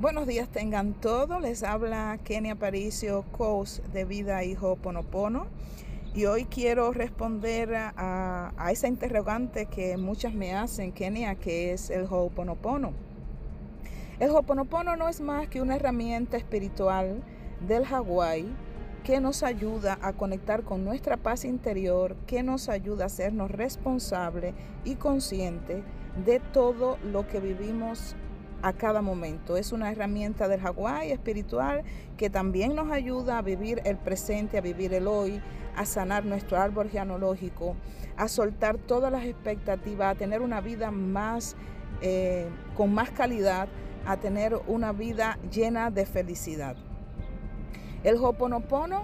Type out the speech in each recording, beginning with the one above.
Buenos días tengan todos. Les habla Kenia Aparicio, coach de vida y Ho'oponopono. Y hoy quiero responder a, esa interrogante que muchas me hacen, Kenia, que es el Ho'oponopono. El Ho'oponopono no es más que una herramienta espiritual del Hawái que nos ayuda a conectar con nuestra paz interior, que nos ayuda a hacernos responsables y conscientes de todo lo que vivimos a cada momento. Es una herramienta del Hawái espiritual que también nos ayuda a vivir el presente, a vivir el hoy, a sanar nuestro árbol genealógico, a soltar todas las expectativas, a tener una vida más eh, con más calidad, a tener una vida llena de felicidad. El Hoponopono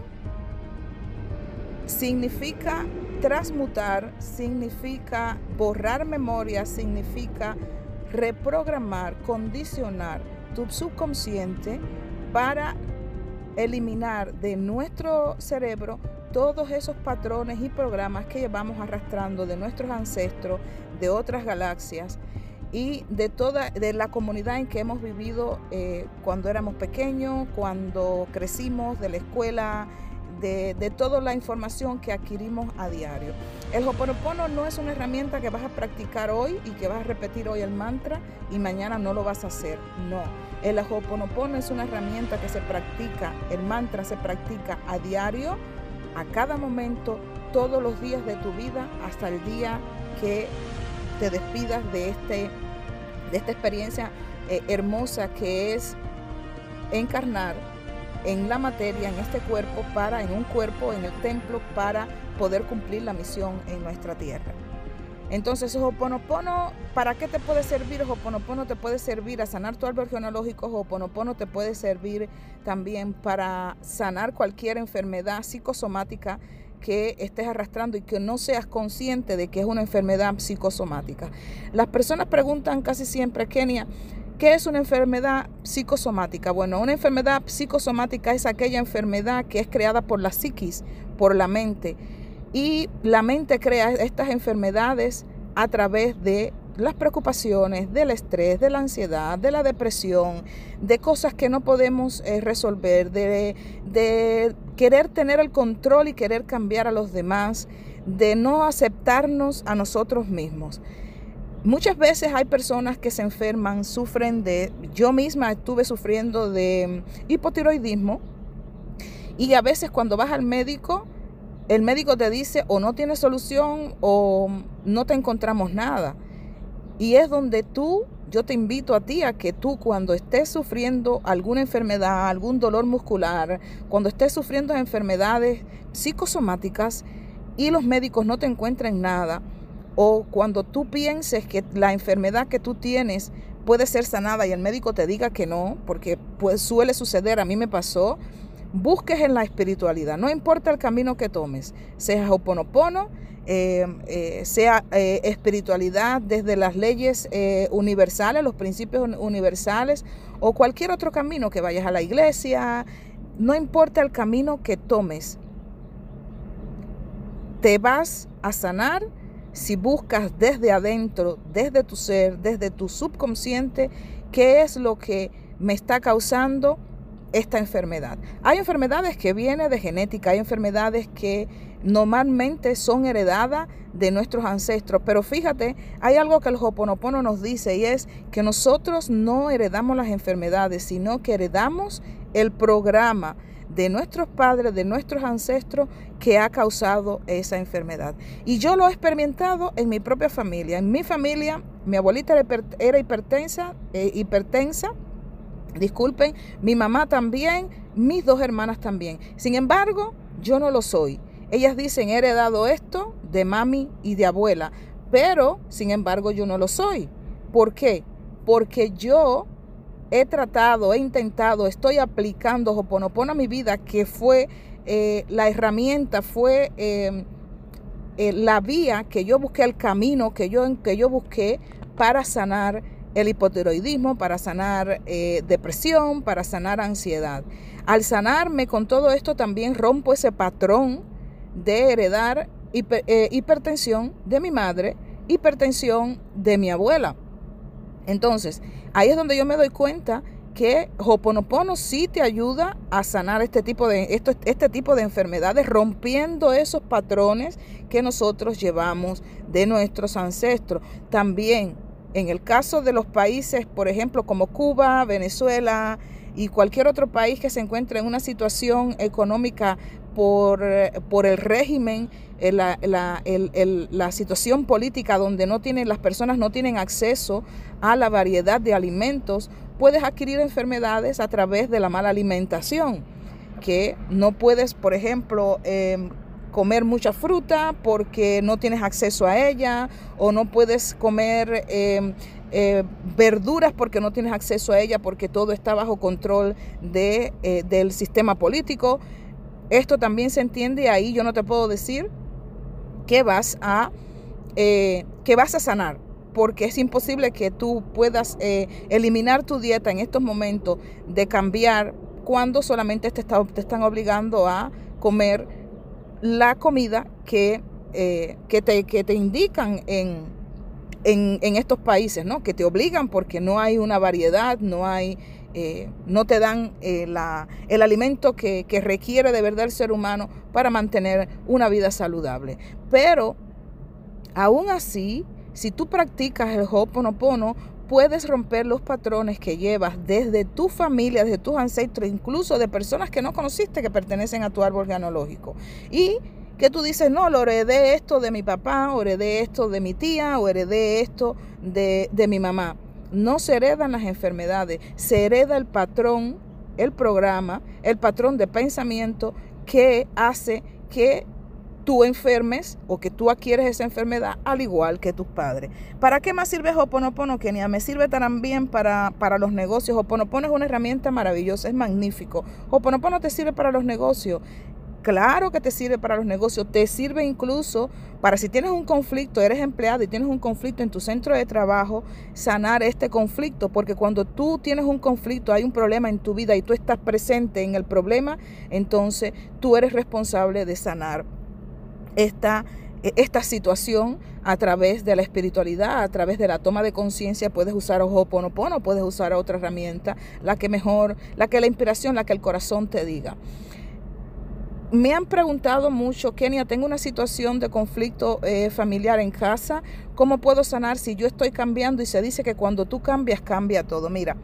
significa transmutar, significa borrar memoria, significa reprogramar, condicionar tu subconsciente para eliminar de nuestro cerebro todos esos patrones y programas que llevamos arrastrando de nuestros ancestros, de otras galaxias y de toda de la comunidad en que hemos vivido eh, cuando éramos pequeños, cuando crecimos, de la escuela, de, toda la información que adquirimos a diario. El Hoponopono no es una herramienta que vas a practicar hoy y que vas a repetir hoy el mantra y mañana no lo vas a hacer. No. El Hoponopono es una herramienta que se practica, el mantra se practica a diario, a cada momento, todos los días de tu vida, hasta el día que te despidas de, este, de esta experiencia eh, hermosa que es encarnar en la materia, en este cuerpo, para, en un cuerpo, en el templo, para poder cumplir la misión en nuestra tierra. Entonces, Hoponopono, ¿para qué te puede servir? Hoponopono te puede servir a sanar tu árbol genealógico, Hoponopono te puede servir también para sanar cualquier enfermedad psicosomática que estés arrastrando y que no seas consciente de que es una enfermedad psicosomática. Las personas preguntan casi siempre, Kenia, ¿Qué es una enfermedad psicosomática? Bueno, una enfermedad psicosomática es aquella enfermedad que es creada por la psiquis, por la mente. Y la mente crea estas enfermedades a través de las preocupaciones, del estrés, de la ansiedad, de la depresión, de cosas que no podemos eh, resolver, de, de querer tener el control y querer cambiar a los demás, de no aceptarnos a nosotros mismos. Muchas veces hay personas que se enferman, sufren de, yo misma estuve sufriendo de hipotiroidismo y a veces cuando vas al médico, el médico te dice o no tiene solución o no te encontramos nada. Y es donde tú, yo te invito a ti a que tú cuando estés sufriendo alguna enfermedad, algún dolor muscular, cuando estés sufriendo enfermedades psicosomáticas y los médicos no te encuentren nada, o cuando tú pienses que la enfermedad que tú tienes puede ser sanada y el médico te diga que no, porque pues, suele suceder, a mí me pasó, busques en la espiritualidad, no importa el camino que tomes, sea hoponopono, eh, eh, sea eh, espiritualidad desde las leyes universales, los principios universales o cualquier otro camino que vayas a la iglesia, no importa el camino que tomes, te vas a sanar si buscas desde adentro, desde tu ser, desde tu subconsciente, qué es lo que me está causando esta enfermedad. Hay enfermedades que vienen de genética, hay enfermedades que normalmente son heredadas de nuestros ancestros, pero fíjate, hay algo que el Hoponopono nos dice y es que nosotros no heredamos las enfermedades, sino que heredamos el programa de nuestros padres, de nuestros ancestros que ha causado esa enfermedad. Y yo lo he experimentado en mi propia familia. En mi familia, mi abuelita era hipertensa, eh, hipertensa, disculpen, mi mamá también, mis dos hermanas también. Sin embargo, yo no lo soy. Ellas dicen, he heredado esto de mami y de abuela, pero sin embargo yo no lo soy. ¿Por qué? Porque yo he tratado, he intentado, estoy aplicando Hoponopono a mi vida, que fue eh, la herramienta, fue em, eh, la vía que yo busqué, el camino que yo, que yo busqué para sanar el hipotiroidismo, para sanar eh, depresión, para sanar ansiedad. Al sanarme con todo esto también rompo ese patrón de heredar hipertensión de mi madre, hipertensión de mi abuela. Entonces, ahí es donde yo me doy cuenta que Hoponopono sí te ayuda a sanar este tipo de, esto, este tipo de enfermedades, rompiendo esos patrones que nosotros llevamos de nuestros ancestros. También en el caso de los países, por ejemplo, como Cuba, Venezuela y cualquier otro país que se encuentre en una situación económica por, por el régimen, eh, la, la, la, situación política donde no tienen, las personas no tienen acceso a la variedad de alimentos, puedes adquirir enfermedades a través de la mala alimentación, que no puedes, por ejemplo, em, comer mucha fruta porque no tienes acceso a ella o no puedes comer em, eh, verduras porque no tienes acceso a ella porque todo está bajo control de, eh, del sistema político. Esto también se entiende ahí, yo no te puedo decir que vas a, eh, que vas a sanar porque es imposible que tú puedas eliminar tu dieta en estos momentos de cambiar cuando solamente te, te están obligando a comer la comida que, eh, que, te, que te indican en, en, estos países, ¿no? Que te obligan porque no hay una variedad, no hay, eh, no te dan eh, el alimento que, requiere de verdad el ser humano para mantener una vida saludable. Pero aún así, si tú practicas el Ho'oponopono, puedes romper los patrones que llevas desde tu familia, desde tus ancestros, incluso de personas que no conociste que pertenecen a tu árbol genealógico. Y que tú dices, no, lo heredé esto de mi papá, o heredé esto de mi tía, o heredé esto de mi mamá. No se heredan las enfermedades, se hereda el patrón, el programa, el patrón de pensamiento que hace que tú enfermes o que tú adquieres esa enfermedad al igual que tus padres. ¿Para qué más sirve Hoponopono, Kenia? Me sirve también para, para los negocios. Hoponopono es una herramienta maravillosa, es magnífico. Hoponopono te sirve para los negocios. Claro que te sirve para los negocios, te sirve incluso para si tienes un conflicto, eres empleado y tienes un conflicto en tu centro de trabajo, sanar este conflicto, porque cuando tú tienes un conflicto, hay un problema en tu vida y tú estás presente en el problema, entonces tú eres responsable de sanar esta, e, esta situación a través de la espiritualidad, a través de la toma de conciencia, puedes usar Ho'oponopono, puedes usar otra herramienta, la que mejor, la que la inspiración, la que el corazón te diga me han preguntado mucho, Kenia, tengo una situación de conflicto eh, familiar en casa, ¿cómo puedo sanar si yo estoy cambiando? Y se dice que cuando tú cambias, cambia todo. Mira,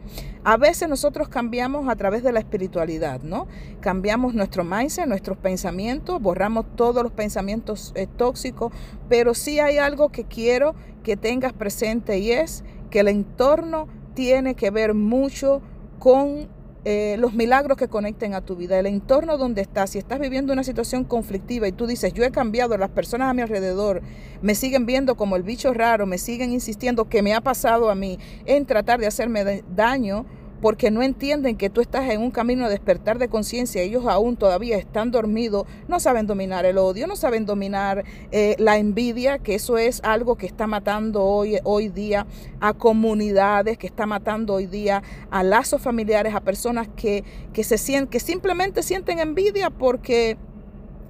a veces nosotros cambiamos a través de la espiritualidad, ¿no? Cambiamos nuestro mindset, nuestros pensamientos, borramos todos los pensamientos eh, tóxicos, pero sí hay algo que quiero que tengas presente y es que el entorno tiene que ver mucho con eh, los milagros que conecten a tu vida, el entorno donde estás, si estás viviendo una situación conflictiva y tú dices, yo he cambiado, las personas a mi alrededor me siguen viendo como el bicho raro, me siguen insistiendo que me ha pasado a mí en tratar de hacerme daño, porque no entienden que tú estás en un camino de despertar de conciencia, ellos aún todavía están dormidos, no saben dominar el odio, no saben dominar eh, la envidia, que eso es algo que está matando hoy, hoy día a comunidades, que está matando hoy día a lazos familiares, a personas que, que, se que simplemente sienten envidia porque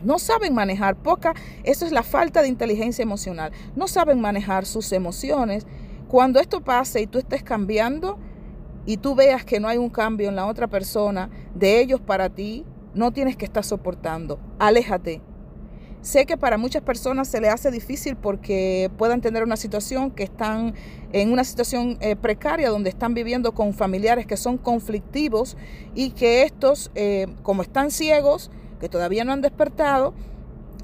no saben manejar. Poca, eso es la falta de inteligencia emocional, no saben manejar sus emociones. Cuando esto pase y tú estés cambiando, y tú veas que no hay un cambio en la otra persona, de ellos para ti, no tienes que estar soportando. Aléjate. Sé que para muchas personas se le hace difícil porque puedan tener una situación que están en una situación eh, precaria donde están viviendo con familiares que son conflictivos y que estos, eh, como están ciegos, que todavía no han despertado,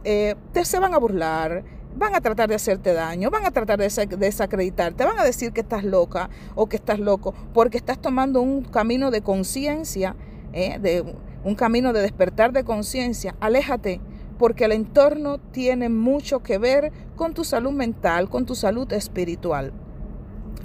eh, te, se van a burlar, van a tratar de hacerte daño, van a tratar de desacreditarte, van a decir que estás loca o que estás loco, porque estás tomando un camino de conciencia, ¿eh? de un camino de despertar de conciencia. Aléjate, porque el entorno tiene mucho que ver con tu salud mental, con tu salud espiritual.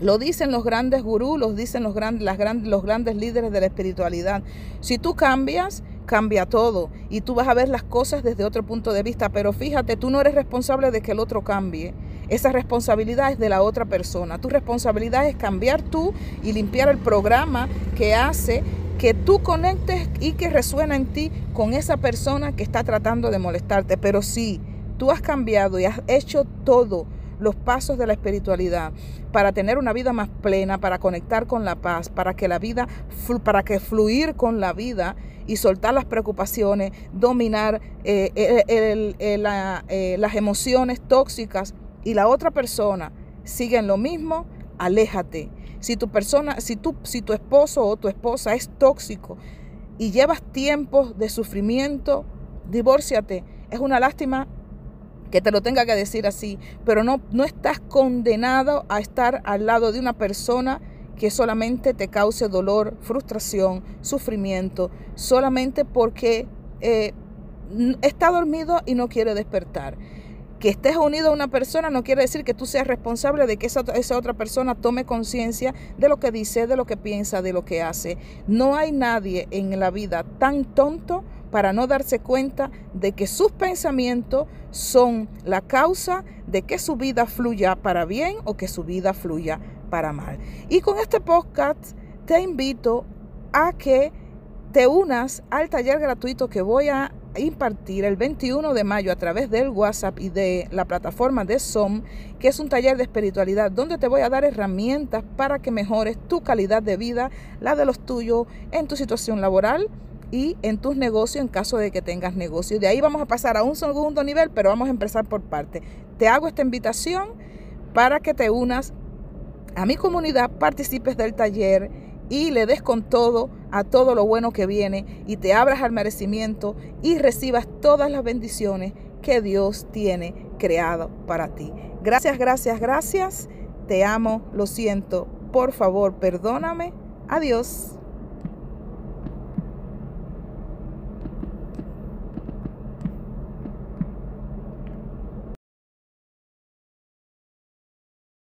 Lo dicen los grandes gurús, lo dicen los las los grandes líderes de la espiritualidad. Si tú cambias, cambia todo y tú vas a ver las cosas desde otro punto de vista. Pero fíjate, tú no eres responsable de que el otro cambie. Esa responsabilidad es de la otra persona. Tu responsabilidad es cambiar tú y limpiar el programa que hace que tú conectes y que resuena en ti con esa persona que está tratando de molestarte. Pero si tú has cambiado y has hecho todo los pasos de la espiritualidad para tener una vida más plena, para conectar con la paz, para que la vida, para que fluir con la vida y soltar las preocupaciones, dominar eh, eh, las emociones tóxicas y la otra persona sigue en lo mismo, aléjate. Si tu persona, si tu, si tu esposo o tu esposa es tóxico y llevas tiempos de sufrimiento, divórciate. Es una lástima que te lo tenga que decir así, pero no, no estás condenado a estar al lado de una persona que solamente te cause dolor, frustración, sufrimiento, solamente porque eh, está dormido y no quiere despertar. Que estés unido a una persona no quiere decir que tú seas responsable de que esa, esa otra persona tome conciencia de lo que dice, de lo que piensa, de lo que hace. No hay nadie en la vida tan tonto para no darse cuenta de que sus pensamientos son la causa de que su vida fluya para bien o que su vida fluya para mal. Y con este podcast te invito a que te unas al taller gratuito que voy a impartir el 21 de mayo a través del WhatsApp y de la plataforma de Zoom, que es un taller de espiritualidad donde te voy a dar herramientas para que mejores tu calidad de vida, la de los tuyos, en tu situación laboral y en tus negocios en caso de que tengas negocio. De ahí vamos a pasar a un segundo nivel, pero vamos a empezar por parte. Te hago esta invitación para que te unas a mi comunidad, participes del taller y le des con todo a todo lo bueno que viene y te abras al merecimiento y recibas todas las bendiciones que Dios tiene creado para ti. Gracias, gracias, gracias. Te amo, lo siento. Por favor, perdóname. Adiós.